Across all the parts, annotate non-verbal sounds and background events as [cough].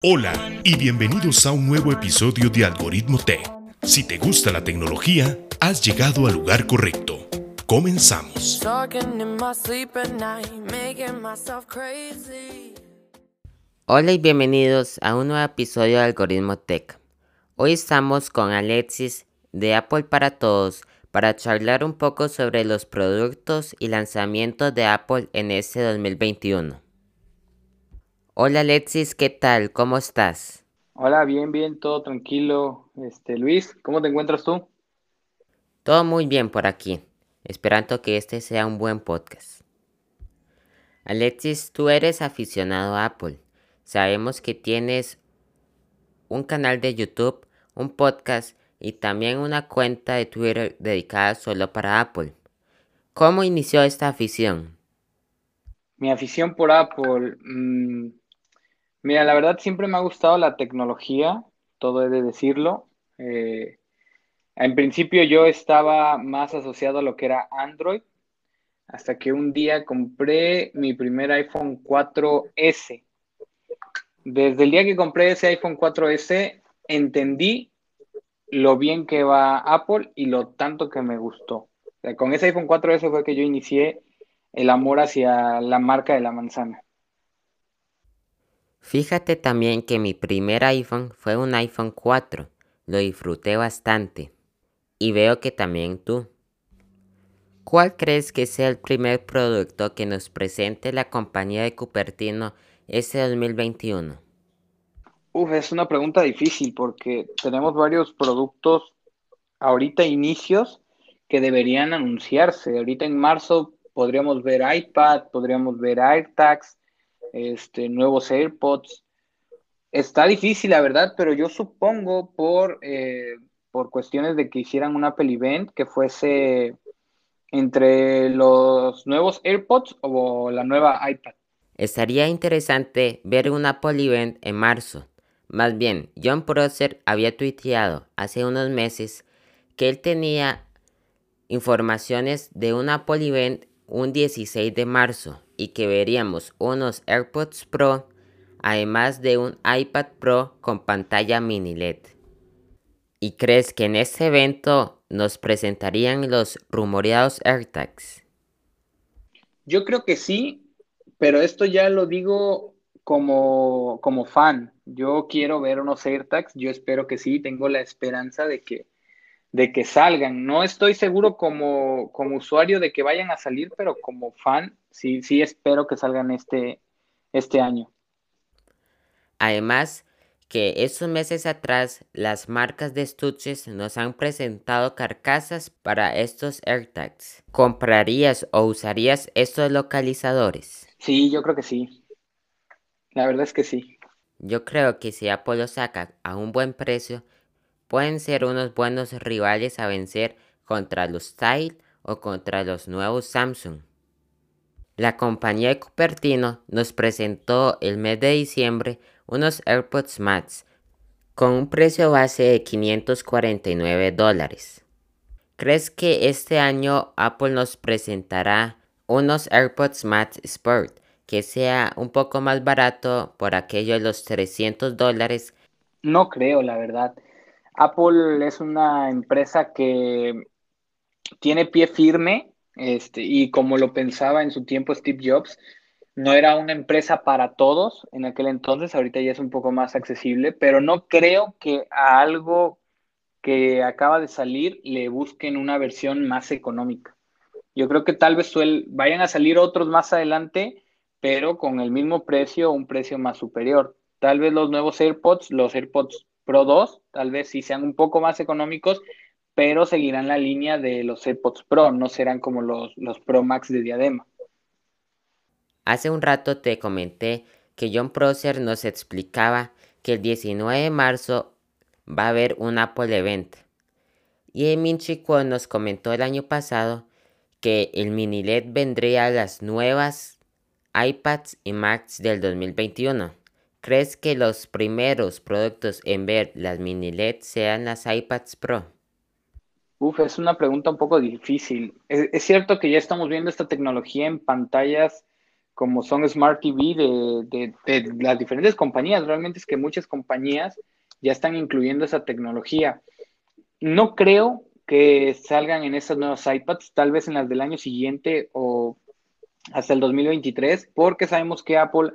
Hola y bienvenidos a un nuevo episodio de Algoritmo Tech. Si te gusta la tecnología, has llegado al lugar correcto. Comenzamos. Hola y bienvenidos a un nuevo episodio de Algoritmo Tech. Hoy estamos con Alexis de Apple para Todos para charlar un poco sobre los productos y lanzamientos de Apple en este 2021. Hola Alexis, ¿qué tal? ¿Cómo estás? Hola, bien, bien, todo tranquilo. Este, Luis, ¿cómo te encuentras tú? Todo muy bien por aquí, esperando que este sea un buen podcast. Alexis, tú eres aficionado a Apple. Sabemos que tienes un canal de YouTube, un podcast y también una cuenta de Twitter dedicada solo para Apple. ¿Cómo inició esta afición? Mi afición por Apple, mmm, Mira, la verdad siempre me ha gustado la tecnología, todo he de decirlo. Eh, en principio yo estaba más asociado a lo que era Android, hasta que un día compré mi primer iPhone 4S. Desde el día que compré ese iPhone 4S, entendí lo bien que va Apple y lo tanto que me gustó. con ese iPhone 4S fue que yo inicié el amor hacia la marca de la manzana. Fíjate también que mi primer iPhone fue un iPhone 4. Lo disfruté bastante. Y veo que también tú. ¿Cuál crees que sea el primer producto que nos presente la compañía de Cupertino este 2021? Uf, es una pregunta difícil porque tenemos varios productos ahorita inicios que deberían anunciarse. Ahorita en marzo podríamos ver iPad, podríamos ver AirTags, este, nuevos AirPods. Está difícil, la verdad, pero yo supongo por, eh, por cuestiones de que hicieran un Apple Event que fuese entre los nuevos AirPods o la nueva iPad. Estaría interesante ver un Apple Event en marzo. Más bien, John Prosser había tuiteado hace unos meses que él tenía informaciones de un Apple Event un 16 de marzo y que veríamos unos AirPods Pro, además de un iPad Pro con pantalla mini LED. ¿Y crees que en este evento nos presentarían los rumoreados AirTags? Yo creo que sí, pero esto ya lo digo como, como fan. Yo quiero ver unos AirTags, yo espero que sí, tengo la esperanza de que, de que salgan. No estoy seguro como, como usuario de que vayan a salir, pero como fan sí, sí espero que salgan este, este año. Además, que esos meses atrás las marcas de estuches nos han presentado carcasas para estos AirTags. ¿Comprarías o usarías estos localizadores? Sí, yo creo que sí. La verdad es que sí. Yo creo que si Apple lo saca a un buen precio, pueden ser unos buenos rivales a vencer contra los Style o contra los nuevos Samsung. La compañía de Cupertino nos presentó el mes de diciembre unos AirPods Max con un precio base de 549 dólares. ¿Crees que este año Apple nos presentará unos AirPods Max Sport que sea un poco más barato por aquello de los 300 dólares? No creo, la verdad. Apple es una empresa que tiene pie firme este, y como lo pensaba en su tiempo Steve Jobs, no era una empresa para todos en aquel entonces, ahorita ya es un poco más accesible, pero no creo que a algo que acaba de salir le busquen una versión más económica. Yo creo que tal vez vayan a salir otros más adelante, pero con el mismo precio o un precio más superior. Tal vez los nuevos AirPods, los AirPods Pro 2, tal vez sí sean un poco más económicos, pero seguirán la línea de los AirPods Pro, no serán como los, los Pro Max de diadema. Hace un rato te comenté que John Prosser nos explicaba que el 19 de marzo va a haber un Apple Event. Y Emin Chico nos comentó el año pasado que el mini LED vendría a las nuevas iPads y Macs del 2021. ¿Crees que los primeros productos en ver las mini LED sean las iPads Pro? Uf, es una pregunta un poco difícil. Es, cierto que ya estamos viendo esta tecnología en pantallas como son Smart TV de, de, las diferentes compañías. Realmente es que muchas compañías ya están incluyendo esa tecnología. No creo que salgan en esas nuevas iPads, tal vez en las del año siguiente o hasta el 2023, porque sabemos que Apple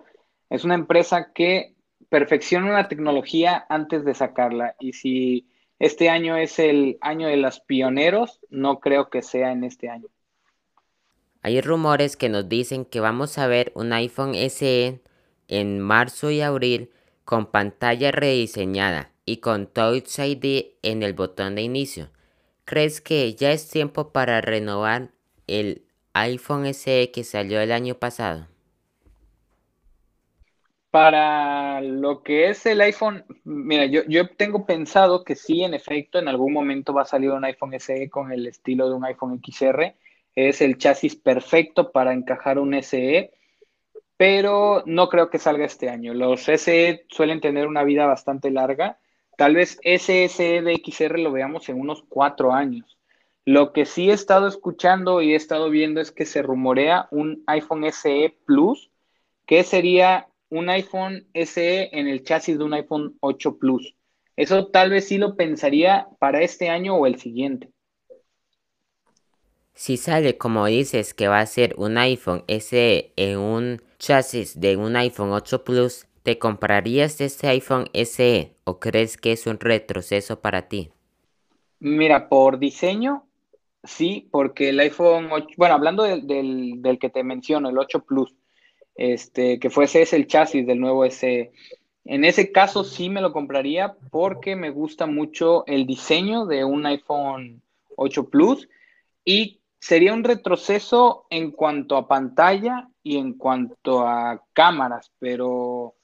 es una empresa que perfecciona una tecnología antes de sacarla. Y si este año es el año de los pioneros, no creo que sea en este año. Hay rumores que nos dicen que vamos a ver un iPhone SE en marzo y abril con pantalla rediseñada y con Touch ID en el botón de inicio. ¿Crees que ya es tiempo para renovar el iPhone SE que salió el año pasado? Para lo que es el iPhone, mira, yo, yo tengo pensado que sí, en efecto, en algún momento va a salir un iPhone SE con el estilo de un iPhone XR. Es el chasis perfecto para encajar un SE, pero no creo que salga este año. Los SE suelen tener una vida bastante larga. Tal vez ese SE de XR lo veamos en unos cuatro años. Lo que sí he estado escuchando y he estado viendo es que se rumorea un iPhone SE Plus, que sería un iPhone SE en el chasis de un iPhone 8 Plus. Eso tal vez sí lo pensaría para este año o el siguiente. Si sale como dices que va a ser un iPhone SE en un chasis de un iPhone 8 Plus, ¿te comprarías este iPhone SE o crees que es un retroceso para ti? Mira, por diseño, Sí, porque el iPhone 8, bueno, hablando del, que te menciono, el 8 Plus, este, que fuese ese el chasis del nuevo SE. En ese caso sí me lo compraría porque me gusta mucho el diseño de un iPhone 8 Plus y sería un retroceso en cuanto a pantalla y en cuanto a cámaras, pero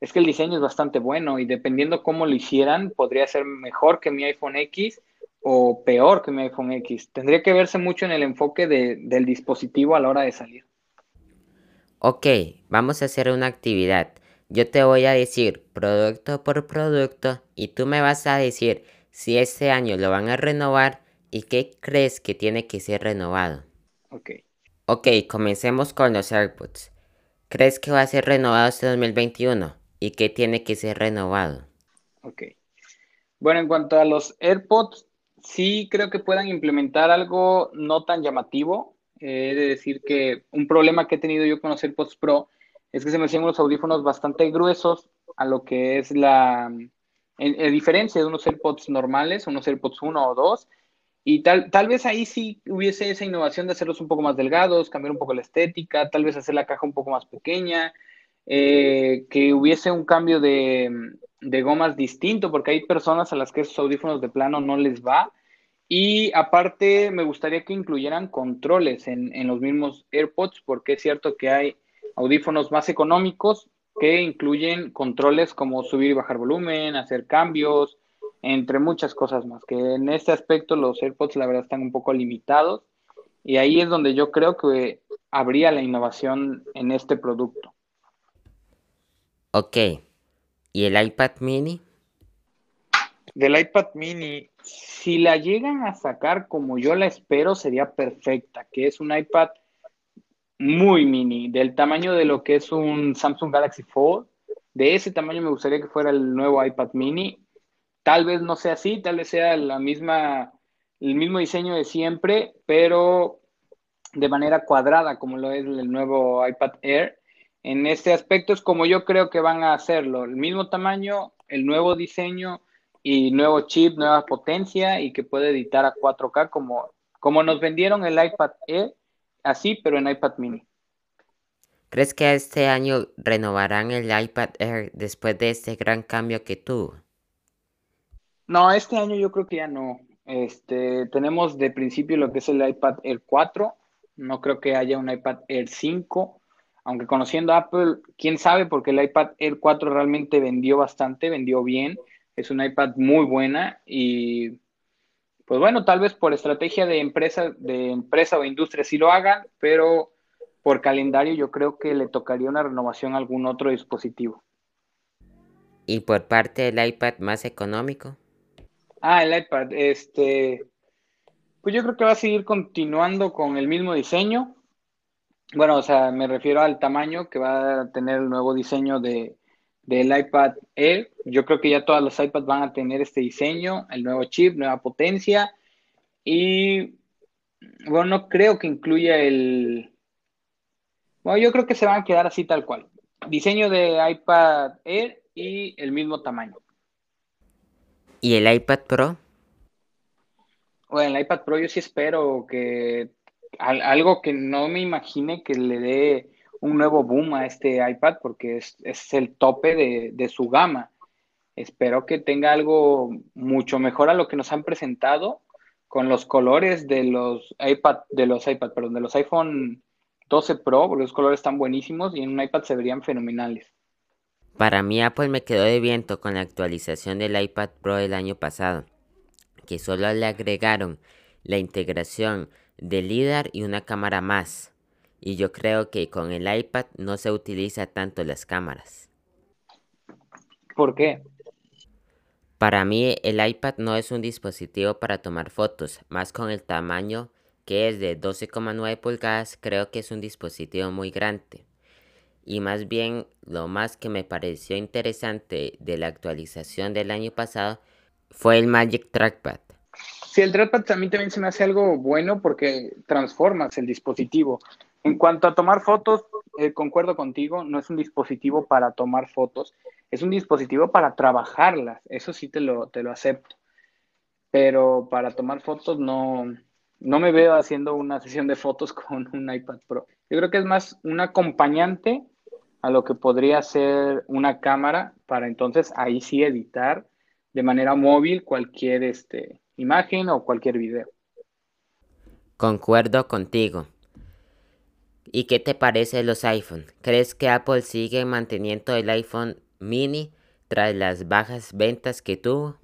es que el diseño es bastante bueno y dependiendo cómo lo hicieran, podría ser mejor que mi iPhone X o peor que mi iPhone X. Tendría que verse mucho en el enfoque del dispositivo a la hora de salir. Ok, vamos a hacer una actividad. Yo te voy a decir producto por producto y tú me vas a decir si este año lo van a renovar y qué crees que tiene que ser renovado. Ok. Ok, comencemos con los AirPods. ¿Crees que va a ser renovado este 2021? ¿Y qué tiene que ser renovado? Ok. Bueno, en cuanto a los AirPods, sí creo que puedan implementar algo no tan llamativo. He de decir que un problema que he tenido yo con los AirPods Pro es que se me hacían unos audífonos bastante gruesos a lo que es la en, diferencia de unos AirPods normales, unos AirPods 1 o 2. Y tal, tal vez ahí sí hubiese esa innovación de hacerlos un poco más delgados, cambiar un poco la estética, tal vez hacer la caja un poco más pequeña, eh, que hubiese un cambio de, de gomas distinto, porque hay personas a las que esos audífonos de plano no les va. Y aparte, me gustaría que incluyeran controles en, los mismos AirPods, porque es cierto que hay audífonos más económicos que incluyen controles como subir y bajar volumen, hacer cambios, entre muchas cosas más, que en este aspecto los AirPods la verdad están un poco limitados y ahí es donde yo creo que habría la innovación en este producto. Ok, ¿Y el iPad mini? Del iPad mini, si la llegan a sacar como yo la espero, sería perfecta, que es un iPad muy mini, del tamaño de lo que es un Samsung Galaxy Fold. De ese tamaño me gustaría que fuera el nuevo iPad mini. Tal vez no sea así, tal vez sea la misma, el mismo diseño de siempre, pero de manera cuadrada, como lo es el nuevo iPad Air en este aspecto es como yo creo que van a hacerlo, el mismo tamaño, el nuevo diseño y nuevo chip, nueva potencia y que puede editar a 4K como, como nos vendieron el iPad Air, así pero en iPad mini. ¿Crees que este año renovarán el iPad Air después de este gran cambio que tuvo? No, este año yo creo que ya no. Este, tenemos de principio lo que es el iPad Air 4. No creo que haya un iPad Air 5 aunque conociendo Apple, quién sabe, porque el iPad Air 4 realmente vendió bastante, vendió bien, es un iPad muy buena y pues bueno, tal vez por estrategia de empresa, de empresa o industria sí lo hagan, pero por calendario yo creo que le tocaría una renovación a algún otro dispositivo. ¿Y por parte del iPad más económico? Ah, el iPad, este, pues yo creo que va a seguir continuando con el mismo diseño, Bueno, o sea, me refiero al tamaño que va a tener el nuevo diseño de, del iPad Air. Yo creo que ya todos los iPads van a tener este diseño, el nuevo chip, nueva potencia. Y bueno, no creo que incluya el... Bueno, yo creo que se van a quedar así tal cual. Diseño de iPad Air y el mismo tamaño. ¿Y el iPad Pro? Bueno, el iPad Pro yo sí espero que algo que no me imagine que le dé un nuevo boom a este iPad porque es, el tope de, su gama. Espero que tenga algo mucho mejor a lo que nos han presentado con los colores de los iPad, de los iPad, perdón, de los iPhone 12 Pro, porque los colores están buenísimos y en un iPad se verían fenomenales. Para mí Apple me quedó de viento con la actualización del iPad Pro del año pasado, que solo le agregaron la integración de LIDAR y una cámara más. Y yo creo que con el iPad no se utiliza tanto las cámaras. ¿Por qué? Para mí el iPad no es un dispositivo para tomar fotos, más con el tamaño que es de 12,9 pulgadas, creo que es un dispositivo muy grande. Y más bien lo más que me pareció interesante de la actualización del año pasado fue el Magic Trackpad. Sí, el trackpad mí también se me hace algo bueno porque transformas el dispositivo. En cuanto a tomar fotos, eh, concuerdo contigo, no es un dispositivo para tomar fotos, es un dispositivo para trabajarlas, eso sí te lo, te lo acepto. Pero para tomar fotos no, no me veo haciendo una sesión de fotos [laughs] con un iPad Pro. Yo creo que es más un acompañante a lo que podría ser una cámara para entonces ahí sí editar de manera móvil cualquier este, imagen o cualquier video. Concuerdo contigo. ¿Y qué te parece los iPhone? ¿Crees que Apple sigue manteniendo el iPhone mini tras las bajas ventas que tuvo?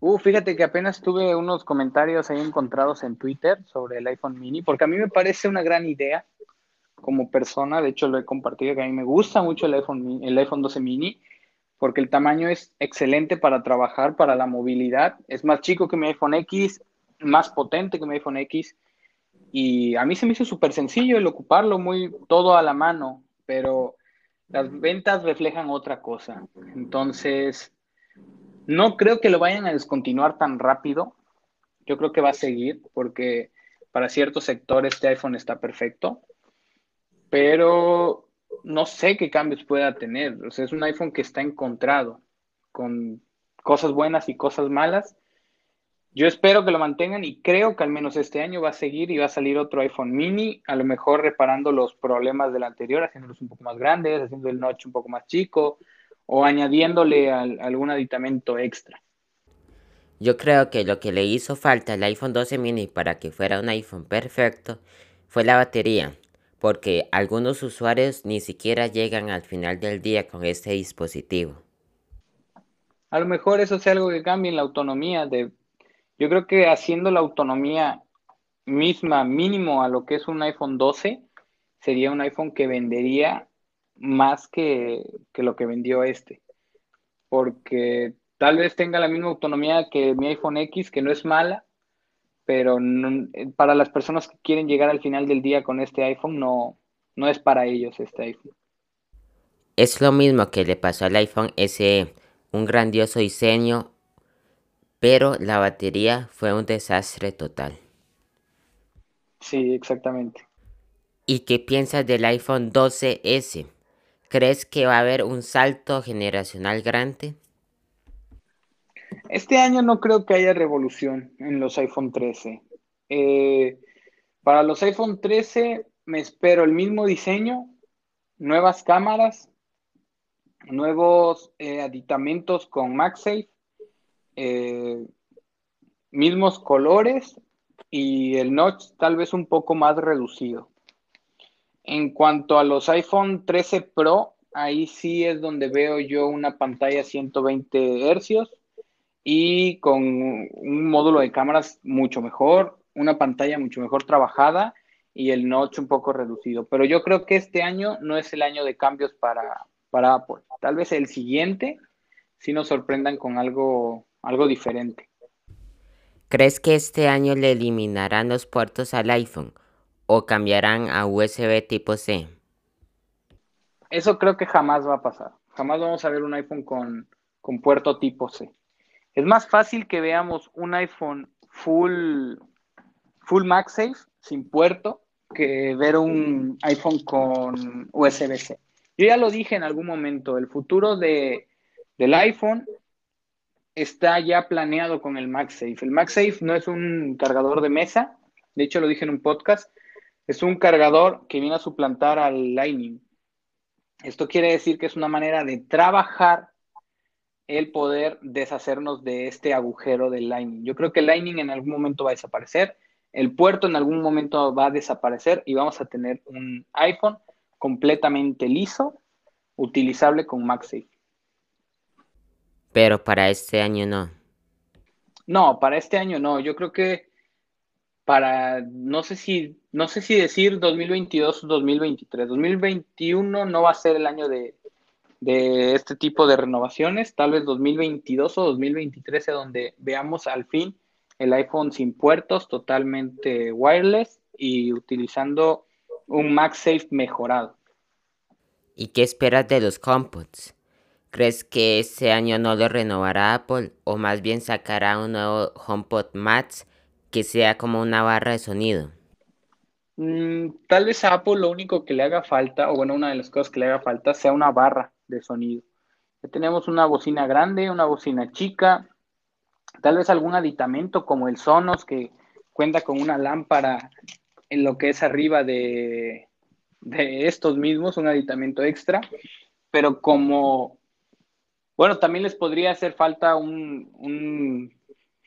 Uh, fíjate que apenas tuve unos comentarios ahí encontrados en Twitter sobre el iPhone mini, porque a mí me parece una gran idea como persona, de hecho lo he compartido, que a mí me gusta mucho el iPhone, el iPhone 12 mini, porque el tamaño es excelente para trabajar, para la movilidad, es más chico que mi iPhone X, más potente que mi iPhone X, y a mí se me hizo súper sencillo el ocuparlo, muy todo a la mano, pero las ventas reflejan otra cosa. Entonces, no creo que lo vayan a descontinuar tan rápido. Yo creo que va a seguir porque para ciertos sectores este iPhone está perfecto, pero no sé qué cambios pueda tener. O sea, es un iPhone que está encontrado con cosas buenas y cosas malas yo espero que lo mantengan y creo que al menos este año va a seguir y va a salir otro iPhone mini, a lo mejor reparando los problemas del anterior, haciéndolos un poco más grandes, haciendo el notch un poco más chico o añadiéndole algún aditamento extra. Yo creo que lo que le hizo falta al iPhone 12 mini para que fuera un iPhone perfecto fue la batería, porque algunos usuarios ni siquiera llegan al final del día con este dispositivo. A lo mejor eso sea algo que cambie en la autonomía de yo creo que haciendo la autonomía misma, mínimo a lo que es un iPhone 12, sería un iPhone que vendería más que, lo que vendió este. Porque tal vez tenga la misma autonomía que mi iPhone X, que no es mala, pero para las personas que quieren llegar al final del día con este iPhone, no, no es para ellos este iPhone. Es lo mismo que le pasó al iPhone SE, un grandioso diseño, pero la batería fue un desastre total. Sí, exactamente. ¿Y qué piensas del iPhone 12S? ¿Crees que va a haber un salto generacional grande? Este año no creo que haya revolución en los iPhone 13. Eh, para los iPhone 13 me espero el mismo diseño, nuevas cámaras, nuevos eh, aditamentos con MagSafe eh, mismos colores y el notch tal vez un poco más reducido. En cuanto a los iPhone 13 Pro, ahí sí es donde veo yo una pantalla 120 hercios y con un módulo de cámaras mucho mejor, una pantalla mucho mejor trabajada y el notch un poco reducido. Pero yo creo que este año no es el año de cambios para, para Apple. Tal vez el siguiente sí nos sorprendan con algo algo diferente. ¿Crees que este año le eliminarán los puertos al iPhone o cambiarán a USB tipo C? Eso creo que jamás va a pasar. Jamás vamos a ver un iPhone con, con puerto tipo C. Es más fácil que veamos un iPhone full, full MagSafe sin puerto que ver un iPhone con USB-C. Yo ya lo dije en algún momento, el futuro de, del iPhone está ya planeado con el MagSafe. El MagSafe no es un cargador de mesa, de hecho lo dije en un podcast, es un cargador que viene a suplantar al Lightning. Esto quiere decir que es una manera de trabajar el poder deshacernos de este agujero del Lightning. Yo creo que el Lightning en algún momento va a desaparecer, el puerto en algún momento va a desaparecer y vamos a tener un iPhone completamente liso, utilizable con MagSafe. Pero para este año no. No, para este año no. Yo creo que para, no sé si, no sé si decir 2022 o 2023. 2021 no va a ser el año de, de este tipo de renovaciones. Tal vez 2022 o 2023 es donde veamos al fin el iPhone sin puertos, totalmente wireless y utilizando un MagSafe mejorado. ¿Y qué esperas de los HomePods? ¿Crees que este año no lo renovará Apple o más bien sacará un nuevo HomePod Max que sea como una barra de sonido? Mm, tal vez a Apple lo único que le haga falta, o bueno, una de las cosas que le haga falta sea una barra de sonido. Ya tenemos una bocina grande, una bocina chica, tal vez algún aditamento como el Sonos que cuenta con una lámpara en lo que es arriba de, de estos mismos, un aditamento extra, pero como bueno, también les podría hacer falta un, un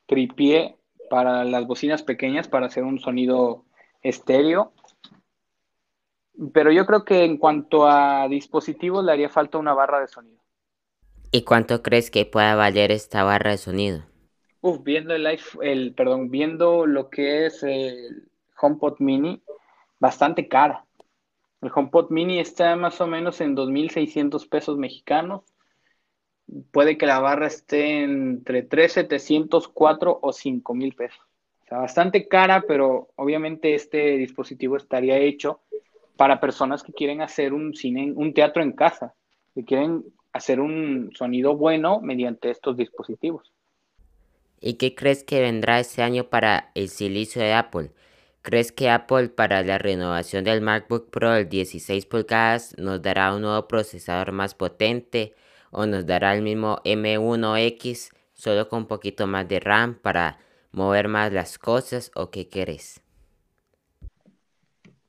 tripié para las bocinas pequeñas para hacer un sonido estéreo. Pero yo creo que en cuanto a dispositivos le haría falta una barra de sonido. ¿Y cuánto crees que pueda valer esta barra de sonido? Uf, viendo el, el perdón, viendo lo que es el HomePod Mini, bastante cara. El HomePod Mini está más o menos en 2.600 pesos mexicanos puede que la barra esté entre 3,700, 4 o 5 mil pesos. O sea, bastante cara, pero obviamente este dispositivo estaría hecho para personas que quieren hacer un cine, un teatro en casa, que quieren hacer un sonido bueno mediante estos dispositivos. ¿Y qué crees que vendrá este año para el silicio de Apple? ¿Crees que Apple para la renovación del MacBook Pro del 16 pulgadas nos dará un nuevo procesador más potente? O nos dará el mismo M1X solo con un poquito más de RAM para mover más las cosas o qué querés?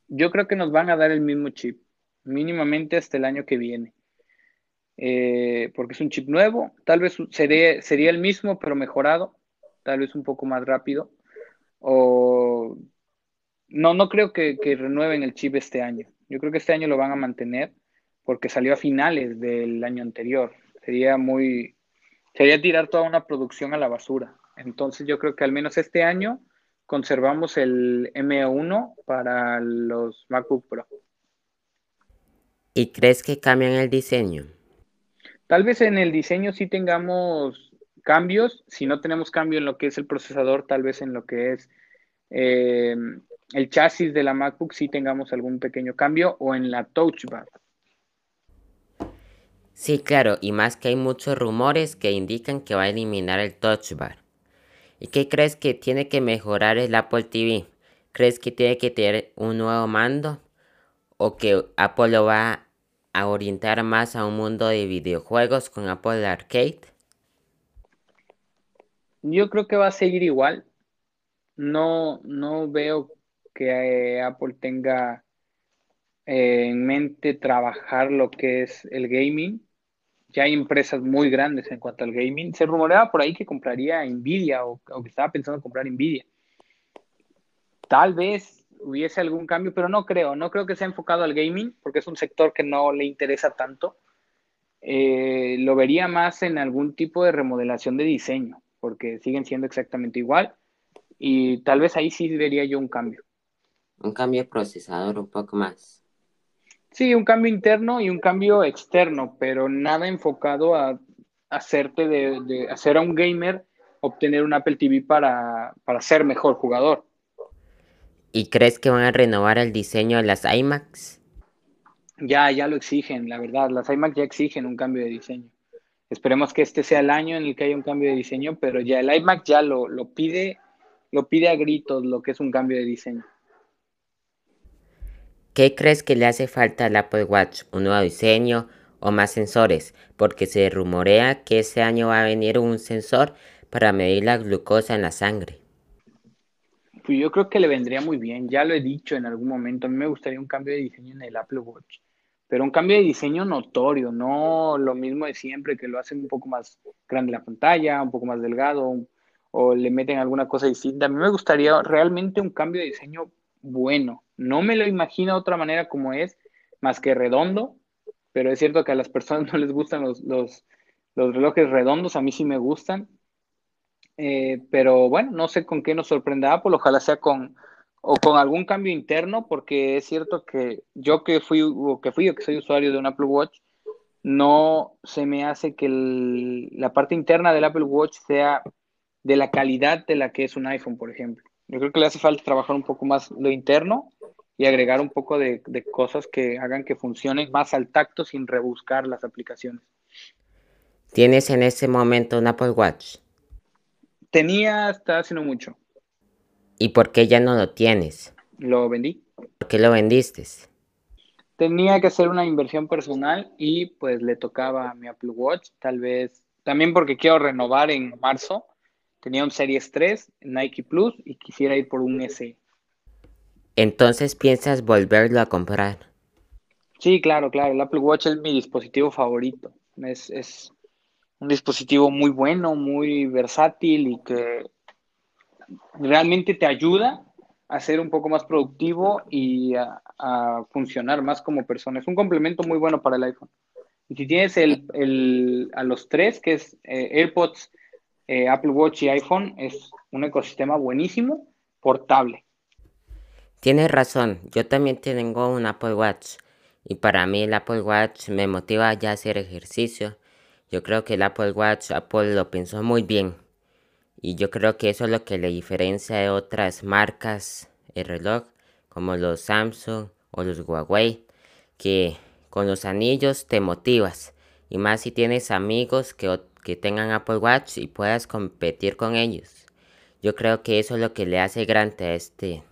Yo creo que nos van a dar el mismo chip, mínimamente hasta el año que viene. Eh, porque es un chip nuevo, tal vez sería, sería el mismo pero mejorado, tal vez un poco más rápido. O no, no creo que, que renueven el chip este año. Yo creo que este año lo van a mantener porque salió a finales del año anterior. Sería muy, sería tirar toda una producción a la basura. Entonces yo creo que al menos este año conservamos el M1 para los MacBook Pro. ¿Y crees que cambian el diseño? Tal vez en el diseño sí tengamos cambios. Si no tenemos cambio en lo que es el procesador, tal vez en lo que es eh, el chasis de la MacBook sí tengamos algún pequeño cambio o en la Touch Bar. Sí, claro, y más que hay muchos rumores que indican que va a eliminar el Touch Bar. ¿Y qué crees que tiene que mejorar el Apple TV? ¿Crees que tiene que tener un nuevo mando? ¿O que Apple lo va a orientar más a un mundo de videojuegos con Apple Arcade? Yo creo que va a seguir igual. No, no veo que eh, Apple tenga eh, en mente trabajar lo que es el gaming. Ya hay empresas muy grandes en cuanto al gaming. Se rumoreaba por ahí que compraría Nvidia o, que estaba pensando en comprar Nvidia. Tal vez hubiese algún cambio, pero no creo. No creo que sea enfocado al gaming porque es un sector que no le interesa tanto. Eh, lo vería más en algún tipo de remodelación de diseño porque siguen siendo exactamente igual y tal vez ahí sí vería yo un cambio. Un cambio procesador un poco más. Sí, un cambio interno y un cambio externo, pero nada enfocado a hacerte de, hacer a un gamer obtener un Apple TV para, ser mejor jugador. ¿Y crees que van a renovar el diseño de las iMacs? Ya, ya lo exigen, la verdad. Las iMacs ya exigen un cambio de diseño. Esperemos que este sea el año en el que haya un cambio de diseño, pero ya el iMac ya lo, lo pide, lo pide a gritos lo que es un cambio de diseño. ¿Qué crees que le hace falta al Apple Watch? ¿Un nuevo diseño o más sensores? Porque se rumorea que ese año va a venir un sensor para medir la glucosa en la sangre. Pues yo creo que le vendría muy bien, ya lo he dicho en algún momento, a mí me gustaría un cambio de diseño en el Apple Watch, pero un cambio de diseño notorio, no lo mismo de siempre, que lo hacen un poco más grande la pantalla, un poco más delgado, o le meten alguna cosa distinta. A mí me gustaría realmente un cambio de diseño bueno, no me lo imagino de otra manera como es, más que redondo, pero es cierto que a las personas [laughs] no les gustan los, los, relojes redondos, a mí sí me gustan. Eh, pero bueno, no sé con qué nos sorprenda Apple, ojalá sea con o con algún cambio interno, porque es cierto que yo que fui o que fui o que soy usuario de un Apple Watch, no se me hace que la parte interna del Apple Watch sea de la calidad de la que es un iPhone, por ejemplo. Yo creo que le hace falta trabajar un poco más lo interno y agregar un poco de, cosas que hagan que funcionen más al tacto sin rebuscar las aplicaciones. ¿Tienes en ese momento un Apple Watch? Tenía hasta hace no mucho. ¿Y por qué ya no lo tienes? Lo vendí. ¿Por qué lo vendiste? Tenía que hacer una inversión personal y pues le tocaba a mi Apple Watch, tal vez también porque quiero renovar en marzo Tenía un Series 3, Nike Plus y quisiera ir por un S. Entonces piensas volverlo a comprar. Sí, claro, claro. El Apple Watch es mi dispositivo favorito. Es, un dispositivo muy bueno, muy versátil y que realmente te ayuda a ser un poco más productivo y a, funcionar más como persona. Es un complemento muy bueno para el iPhone. Y si tienes el, a los tres, que es eh, AirPods eh, Apple Watch y iPhone es un ecosistema buenísimo, portable. Tienes razón, yo también tengo un Apple Watch y para mí el Apple Watch me motiva ya a hacer ejercicio. Yo creo que el Apple Watch, Apple lo pensó muy bien y yo creo que eso es lo que le diferencia de otras marcas de reloj como los Samsung o los Huawei que con los anillos te motivas y más si tienes amigos que que tengan Apple Watch y puedas competir con ellos. Yo creo que eso es lo que le hace grande a este,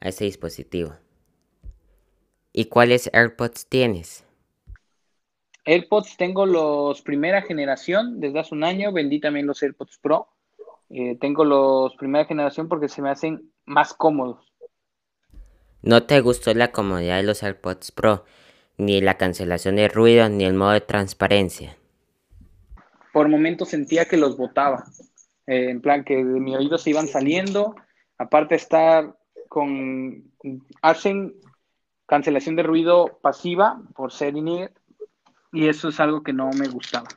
a este dispositivo. ¿Y cuáles AirPods tienes? AirPods tengo los primera generación, desde hace un año vendí también los AirPods Pro. Eh, tengo los primera generación porque se me hacen más cómodos. ¿No te gustó la comodidad de los AirPods Pro? Ni la cancelación de ruido, ni el modo de transparencia por momentos sentía que los botaba. Eh, en plan, que de mi oído se iban saliendo. Aparte, estar con. Hacen cancelación de ruido pasiva por ser INER. Y eso es algo que no me gustaba.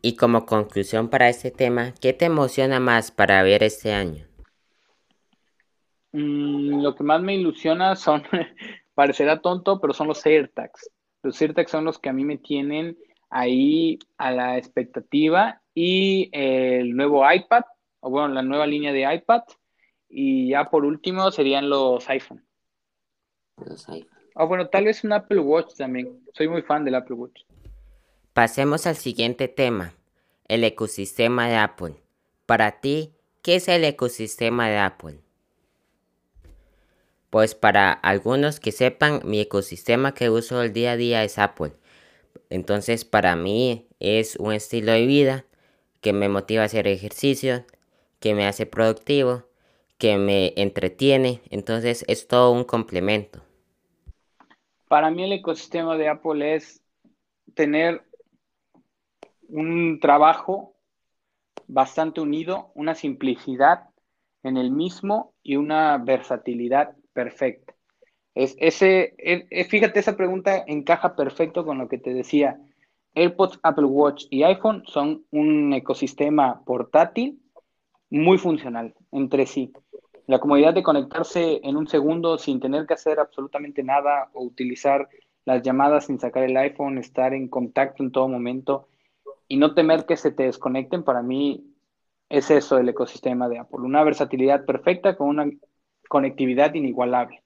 Y como conclusión para este tema, ¿qué te emociona más para ver este año? Mm, lo que más me ilusiona son, [laughs] parecerá tonto, pero son los AirTags. Los AirTags son los que a mí me tienen ahí a la expectativa y el nuevo iPad, o bueno, la nueva línea de iPad. Y ya por último serían los iPhone. Los iPhone. O bueno, tal vez un Apple Watch también. Soy muy fan del Apple Watch. Pasemos al siguiente tema, el ecosistema de Apple. Para ti, ¿qué es el ecosistema de Apple? Pues para algunos que sepan, mi ecosistema que uso el día a día es Apple. Entonces para mí es un estilo de vida que me motiva a hacer ejercicio, que me hace productivo, que me entretiene. Entonces es todo un complemento. Para mí el ecosistema de Apple es tener un trabajo bastante unido, una simplicidad en el mismo y una versatilidad perfecta. Es, ese, fíjate, esa pregunta encaja perfecto con lo que te decía. AirPods, Apple Watch y iPhone son un ecosistema portátil muy funcional entre sí. La comodidad de conectarse en un segundo sin tener que hacer absolutamente nada o utilizar las llamadas sin sacar el iPhone, estar en contacto en todo momento y no temer que se te desconecten, para mí es eso el ecosistema de Apple, una versatilidad perfecta con una conectividad inigualable.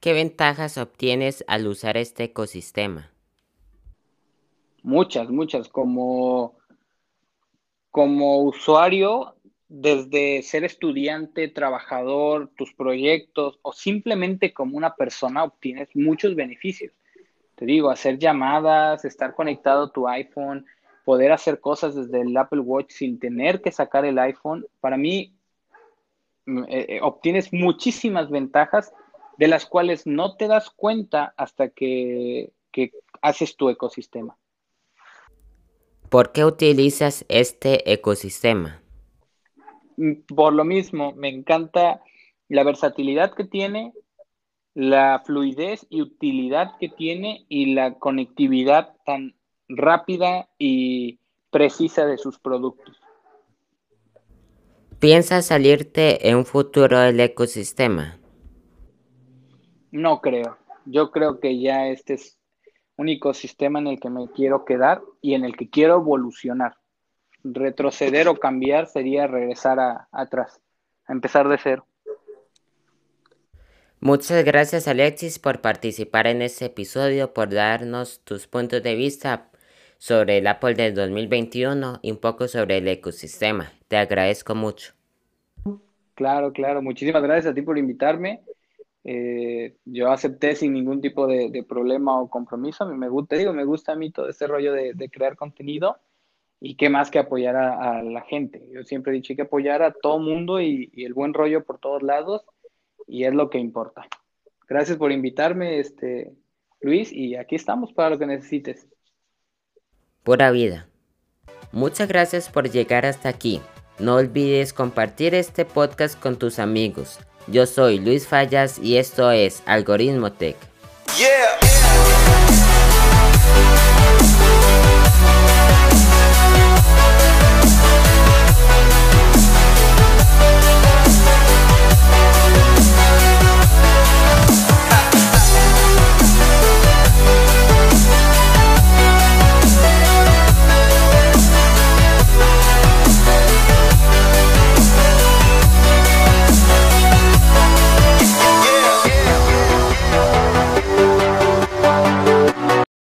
¿Qué ventajas obtienes al usar este ecosistema? Muchas, muchas. Como, como usuario, desde ser estudiante, trabajador, tus proyectos o simplemente como una persona obtienes muchos beneficios. Te digo, hacer llamadas, estar conectado a tu iPhone, poder hacer cosas desde el Apple Watch sin tener que sacar el iPhone, para mí eh, eh, obtienes muchísimas ventajas de las cuales no te das cuenta hasta que, que haces tu ecosistema. ¿Por qué utilizas este ecosistema? Mm, por lo mismo, me encanta la versatilidad que tiene, la fluidez y utilidad que tiene y la conectividad tan rápida y precisa de sus productos. ¿Piensas salirte en un futuro del ecosistema? No creo. Yo creo que ya este es un ecosistema en el que me quiero quedar y en el que quiero evolucionar. Retroceder o cambiar sería regresar a, atrás, a empezar de cero. Muchas gracias Alexis por participar en este episodio, por darnos tus puntos de vista sobre el Apple del 2021 y un poco sobre el ecosistema. Te agradezco mucho. Claro, claro. Muchísimas gracias a ti por invitarme. Eh, yo acepté sin ningún tipo de, problema o compromiso. Me gusta, digo, me gusta a mí todo este rollo de, crear contenido y qué más que apoyar a, la gente. Yo siempre he dicho que apoyar a todo mundo y, y, el buen rollo por todos lados y es lo que importa. Gracias por invitarme, este, Luis, y aquí estamos para lo que necesites pura vida. Muchas gracias por llegar hasta aquí. No olvides compartir este podcast con tus amigos. Yo soy Luis Fallas y esto es Algoritmo Tech.